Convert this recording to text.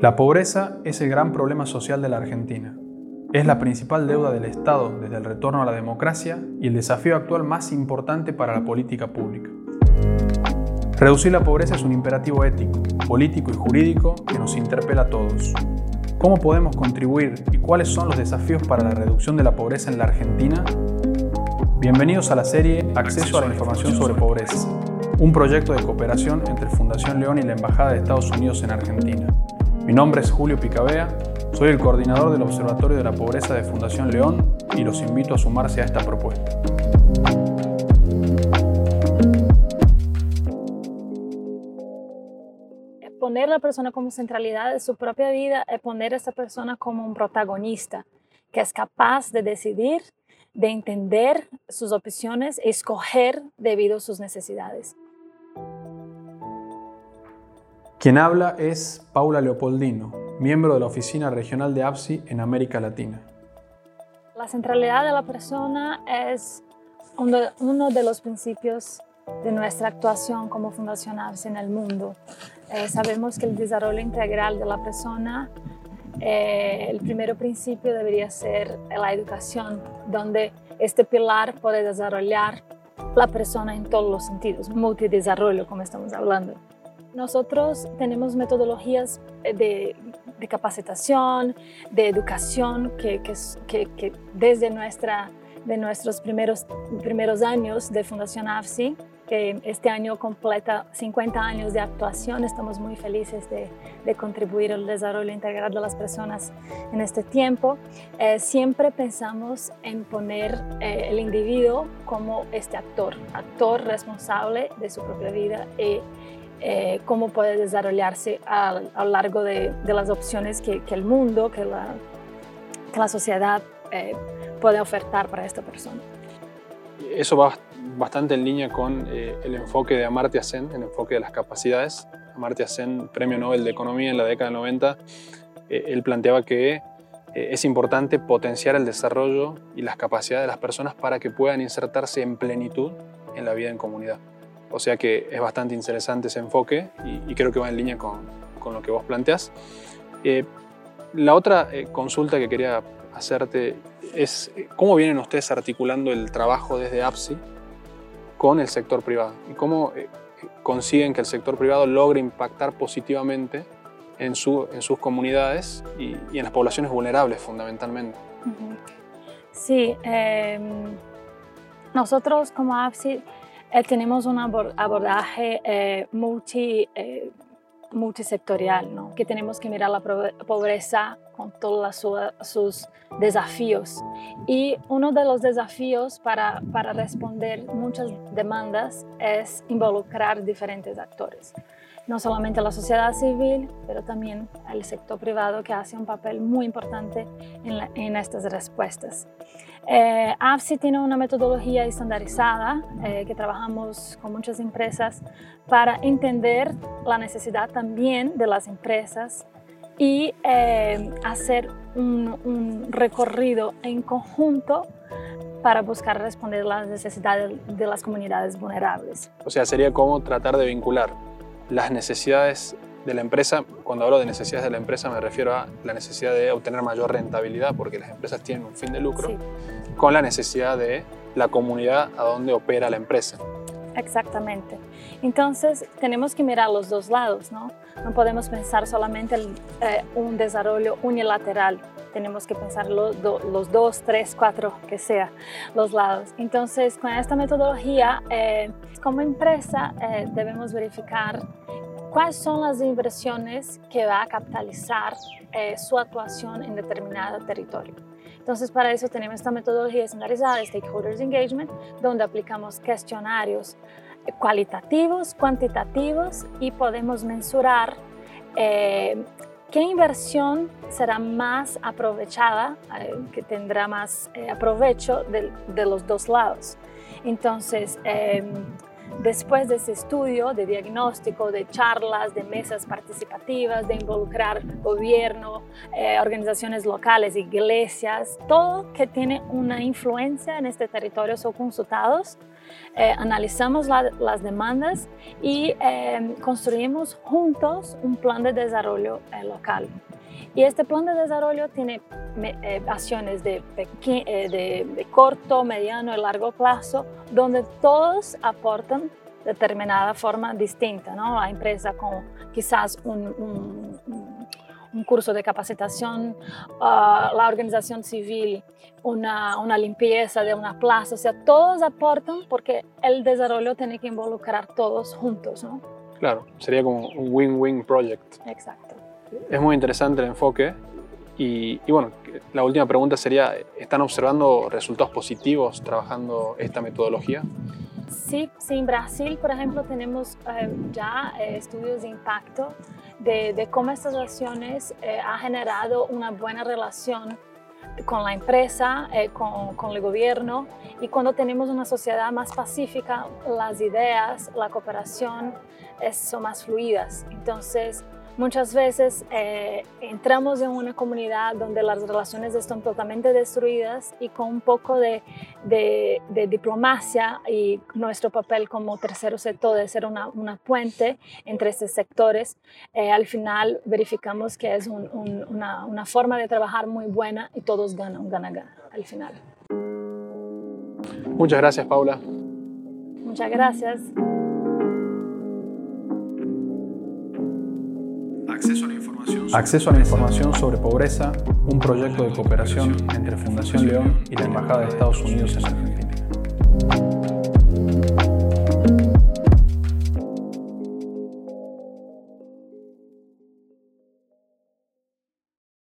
La pobreza es el gran problema social de la Argentina. Es la principal deuda del Estado desde el retorno a la democracia y el desafío actual más importante para la política pública. Reducir la pobreza es un imperativo ético, político y jurídico que nos interpela a todos. ¿Cómo podemos contribuir y cuáles son los desafíos para la reducción de la pobreza en la Argentina? Bienvenidos a la serie Acceso a la información sobre pobreza, un proyecto de cooperación entre Fundación León y la Embajada de Estados Unidos en Argentina. Mi nombre es Julio Picabea, soy el coordinador del Observatorio de la Pobreza de Fundación León y los invito a sumarse a esta propuesta. Poner a la persona como centralidad de su propia vida es poner a esa persona como un protagonista que es capaz de decidir, de entender sus opciones, escoger debido a sus necesidades. Quien habla es Paula Leopoldino, miembro de la Oficina Regional de APSI en América Latina. La centralidad de la persona es uno de los principios de nuestra actuación como Fundación APSI en el mundo. Eh, sabemos que el desarrollo integral de la persona, eh, el primer principio debería ser la educación, donde este pilar puede desarrollar la persona en todos los sentidos, multidesarrollo como estamos hablando. Nosotros tenemos metodologías eh, de, capacitación, de educación, que, que, desde nuestra, de nuestros primeros, primeros años de Fundación AFSI, que este año completa 50 años de actuación, estamos muy felices de, de contribuir al desarrollo integral de las personas en este tiempo. Eh, siempre pensamos en poner eh, el individuo como este actor, actor responsable de su propia vida y eh, cómo puede desarrollarse a, lo largo de, las opciones que, el mundo, que la, la sociedad eh, puede ofertar para esta persona. Eso va bastante en línea con eh, el enfoque de Amartya Sen, el enfoque de las capacidades. Amartya Sen, premio Nobel de Economía en la década del 90, él planteaba que es importante potenciar el desarrollo y las capacidades de las personas para que puedan insertarse en plenitud en la vida en comunidad. O sea que es bastante interesante ese enfoque y, creo que va en línea con, con lo que vos planteas. Eh, la otra eh, consulta que quería hacerte es eh, cómo vienen ustedes articulando el trabajo desde APSI con el sector privado y cómo consiguen que el sector privado logre impactar positivamente en, su, en sus comunidades y, y, en las poblaciones vulnerables fundamentalmente. Sí, em, nosotros como APSI eh, tenemos un abordaje eh, multi, eh, multisectorial, ¿no? que tenemos que mirar la pobreza con todos sus desafíos. Y uno de los desafíos para, para responder muchas demandas es involucrar diferentes actores no solamente la sociedad civil, pero también el sector privado que hace un papel muy importante en, estas respuestas. Eh, AFSI tiene una metodología estandarizada eh, que trabajamos con muchas empresas para entender la necesidad también de las empresas y eh, hacer un, un, recorrido en conjunto para buscar responder las necesidades de las comunidades vulnerables. O sea, sería como tratar de vincular las necesidades de la empresa, cuando hablo de necesidades de la empresa me refiero a la necesidad de obtener mayor rentabilidad, porque las empresas tienen un fin de lucro, con la necesidad de la comunidad a donde opera la empresa. Exactamente. Entonces tenemos que mirar los dos lados, ¿no? No podemos pensar solamente en eh, un desarrollo unilateral, tenemos que pensar los, los, dos, tres, cuatro, que sea, los lados. Entonces con esta metodología, eh, como empresa eh, debemos verificar cuáles son las inversiones que va a capitalizar su actuación en determinado territorio. Entonces, para eso tenemos esta metodología estandarizada de Stakeholders Engagement, donde aplicamos cuestionarios cualitativos, cuantitativos y podemos mensurar eh, qué inversión será más aprovechada, eh, que tendrá más eh, aprovecho de, de, los dos lados. Entonces, Después de ese estudio de diagnóstico, de charlas, de mesas participativas, de involucrar gobierno, eh, organizaciones locales, iglesias, todo que tiene una influencia en este territorio son consultados. Eh, analizamos las demandas y eh, construimos juntos un plan de desarrollo local. Y este plan de desarrollo tiene eh, acciones de, eh, de, de, corto, mediano y largo plazo, donde todos aportan de determinada forma distinta. ¿no? La empresa con quizás un, un, un curso de capacitación, uh, la organización civil, una, una, limpieza de una plaza, o sea, todos aportan porque el desarrollo tiene que involucrar todos juntos. ¿no? Claro, sería como un win-win project. Exacto. Es muy interesante el enfoque. Y, bueno, la última pregunta sería, ¿están observando resultados positivos trabajando esta metodología? Sí, sí, en Brasil, por ejemplo, tenemos eh, ya eh, estudios de impacto de, cómo estas acciones eh, han generado una buena relación con la empresa, con, con, el gobierno y cuando tenemos una sociedad más pacífica, las ideas, la cooperación son más fluidas. Entonces, Muchas veces eh, entramos en una comunidad donde las relaciones están totalmente destruidas y con un poco de, de, diplomacia y nuestro papel como tercero sector de ser una, una puente entre estos sectores, eh, al final verificamos que es una, una forma de trabajar muy buena y todos ganan, gana, gana al final. Muchas gracias, Paula. Muchas gracias. Acceso a la información sobre pobreza, un proyecto de cooperación entre Fundación León y la Embajada de Estados Unidos en Argentina.